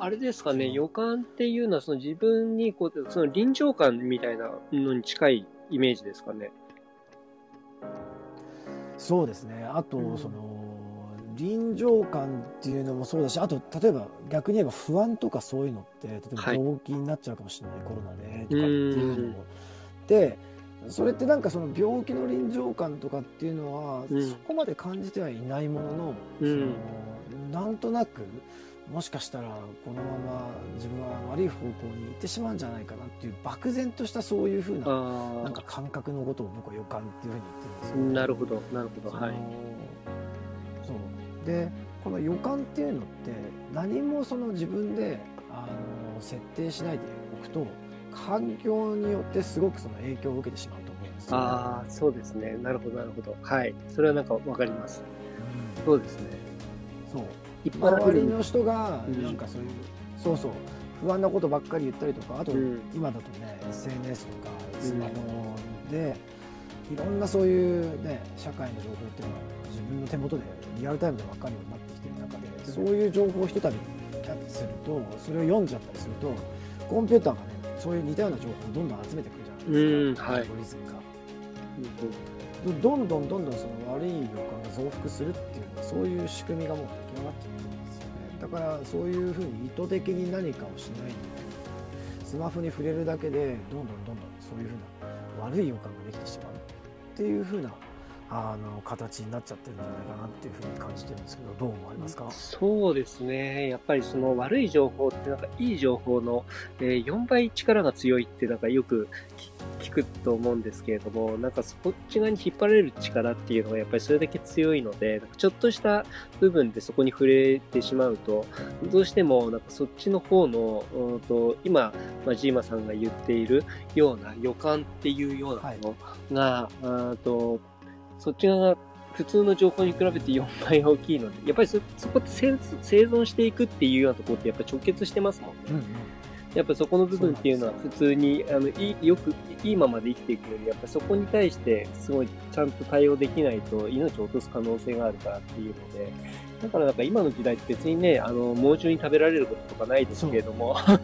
あれですかね、予感っていうのは、その自分にこう、その臨場感みたいなのに近いイメージですかね。そうですね。あと、うん。その、臨場感っていうのもそうだし、あと、例えば逆に言えば不安とかそういうのって、例えばはい。病気になっちゃうかもしれない、コロナでとかっていうのも。で、それってなんかその病気の臨場感とかっていうのは、うん。そこまで感じてはいないものの、うん。そのなんとなく、もしかしたらこのまま自分は悪い方向に行ってしまうんじゃないかなっていう漠然としたそういうふうなあなんか感覚のことを僕は予感っていうふうに言ってるんですあ、よ。なるほど、なるほど、はい。そうでこの予感っていうのって何もその自分であの設定しないでおくと環境によってすごくその影響を受けてしまうと思うんですよ、ああ、そうですね。なるほど、なるほど。はい。それはなんかわかります。そうですね。うんそう一般周りの人がうん。なんかそういう、そうそう不安なことばっかり言ったりとかあとうん。今だとね SNS とかスマホでいろんなそういうね社会の情報っていうのは自分の手元でリアルタイムで分かるようになってきてる中でそういう情報をひとたびキャッチするとそれを読んじゃったりするとコンピューターがねそういう似たような情報をどんどん集めてくるじゃないですか、うんはい。アルゴリズムが。うんどんどんどんどんその悪い予感が増幅するっていうそういう仕組みがもう出来上がってるんですよね。だからそういうふうに意図的に何かをしないでスマホに触れるだけでどんどんどんどんそういうふうな悪い予感ができてしまうっていうふうなあの形になっちゃってるんじゃないかなっていうふうに感じてるんですけどどう思われますか？そうですね。やっぱりその悪い情報ってなんかいい情報の、えー4倍力が強いってなんかよく聞聞くと思うんですけれども、なんかそっち側に引っ張られる力っていうのがやっぱりそれだけ強いので、ちょっとした部分でそこに触れてしまうと、どうしてもなんかそっちの方の、うんと今、まあ、ジーマさんが言っているような予感っていうようなものが、あーとそっち側が普通の情報に比べて4倍大きいので、やっぱりそそこって生存していくっていうようなところってやっぱり直結してますもんね。うんうんやっぱそこの部分っていうのは普通に、あの、いい、よく、いいままで生きていくより、やっぱそこに対してすごいちゃんと対応できないと命を落とす可能性があるからっていうので、だからなんか今の時代って別にね、あの、猛獣に食べられることとかないですけれども、はい。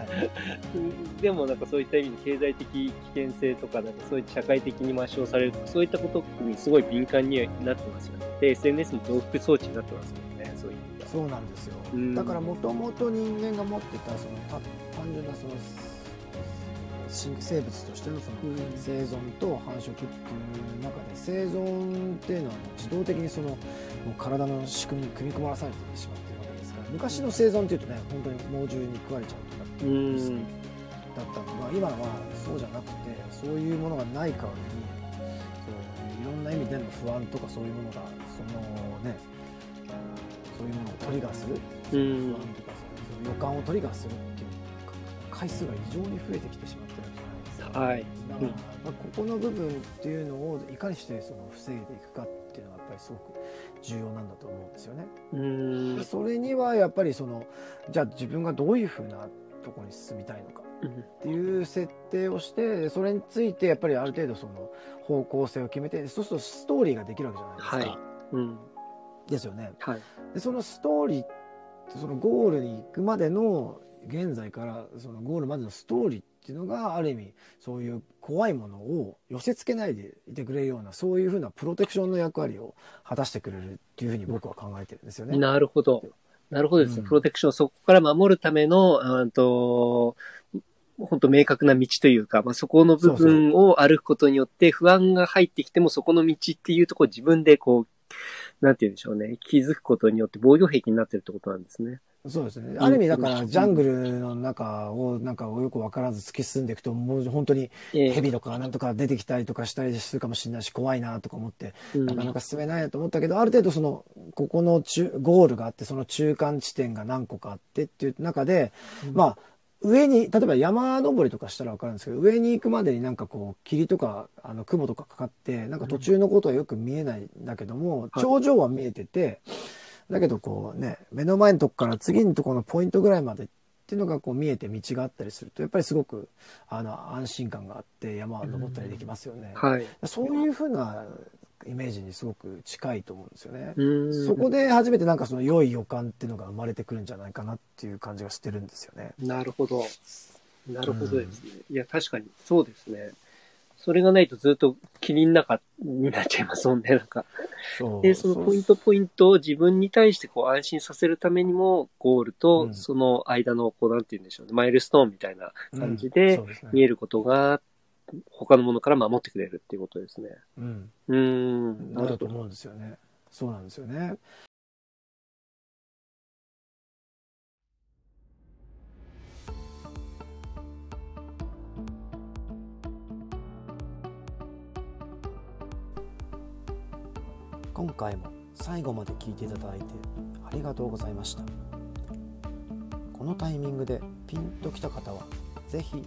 でもなんかそういった意味で経済的危険性とか、なんかそういった社会的に抹消されるとか、そういったことにすごい敏感になってますよね。で、SNS の増幅装置になってますもんね、そうなんですよ、うん。だからもともと人間が持ってたそのた単純なその新生物としてのその生存と繁殖っていう中で生存っていうのは自動的にそのもう体の仕組みに組み込まされてしまっているわけですから昔の生存っていうとね本当に猛獣に食われちゃうとかってういうリスクん。だったのが今はそうじゃなくてそういうものがない代わりにそういろんな意味での不安とかそういうものがそのねリガーする？うん不安とかその予感をトリガーするっていう回数が異常に増えてきてしまってるんじゃないですか。はい。だから、まあここの部分っていうのをいかにしてその防いでいくかっていうのがやっぱりすごく重要なんだと思うんですよね。うんで。それにはやっぱりそのじゃあ自分がどういうふうなところに進みたいのかっていう設定をしてそれについてやっぱりある程度その方向性を決めてそうするとストーリーができるわけじゃないですか。はいうん。ですよね。はい。でそのストーリーそのゴールに行くまでの現在からそのゴールまでのストーリーっていうのがある意味そういう怖いものを寄せ付けないでいてくれるようなそういうふうなプロテクションの役割を果たしてくれるっていうふうに僕は考えてるんですよね。なるほど。なるほどですね。うんプロテクション、そこから守るための、あーと、本当明確な道というか、まあ、そこの部分を歩くことによって不安が入ってきてもそこの道っていうところを自分でこう、なんて言うんでしょうね。気づくことによって防御壁になってるってことなんですね。そうですね。ある意味だからうんジャングルの中をなんかよくわからず突き進んでいくともう本当にええ蛇とかなんとか出てきたりとかしたりするかもしれないし怖いなとか思ってうんなかなか進めないなと思ったけど、ある程度その、ここの中、ゴールがあって、その中間地点が何個かあってっていう中で、うんまあ、上に、例えば山登りとかしたらわかるんですけど、上に行くまでになんかこう、霧とか、あの、雲とかかかって、なんか途中のことはよく見えないんだけども、はい頂上は見えてて、だけどこうね、目の前のとこから次のところのポイントぐらいまでっていうのがこう見えて道があったりすると、やっぱりすごく、あの、安心感があって山を登ったりできますよね。はい。そういうふうなイメージにすごく近いと思うんですよね。うんそこで初めてなんかその良い予感っていうのが生まれてくるんじゃないかなっていう感じがしてるんですよね。なるほど。なるほどですね。いや、確かに、そうですね。それがないとずっと霧の中になっちゃいますもんね、なんか。で、そのポイントポイントを自分に対してこう安心させるためにも、ゴールうとんその間の、こう、なんて言うんでしょうね、マイルストーンみたいな感じうんで見えることが、他のものから守ってくれるっていうことですね。うん、うーん、なるほど。なると思うんですよね。そうなんですよね。今回も最後まで聞いていただいてありがとうございました。このタイミングでピンときた方はぜひ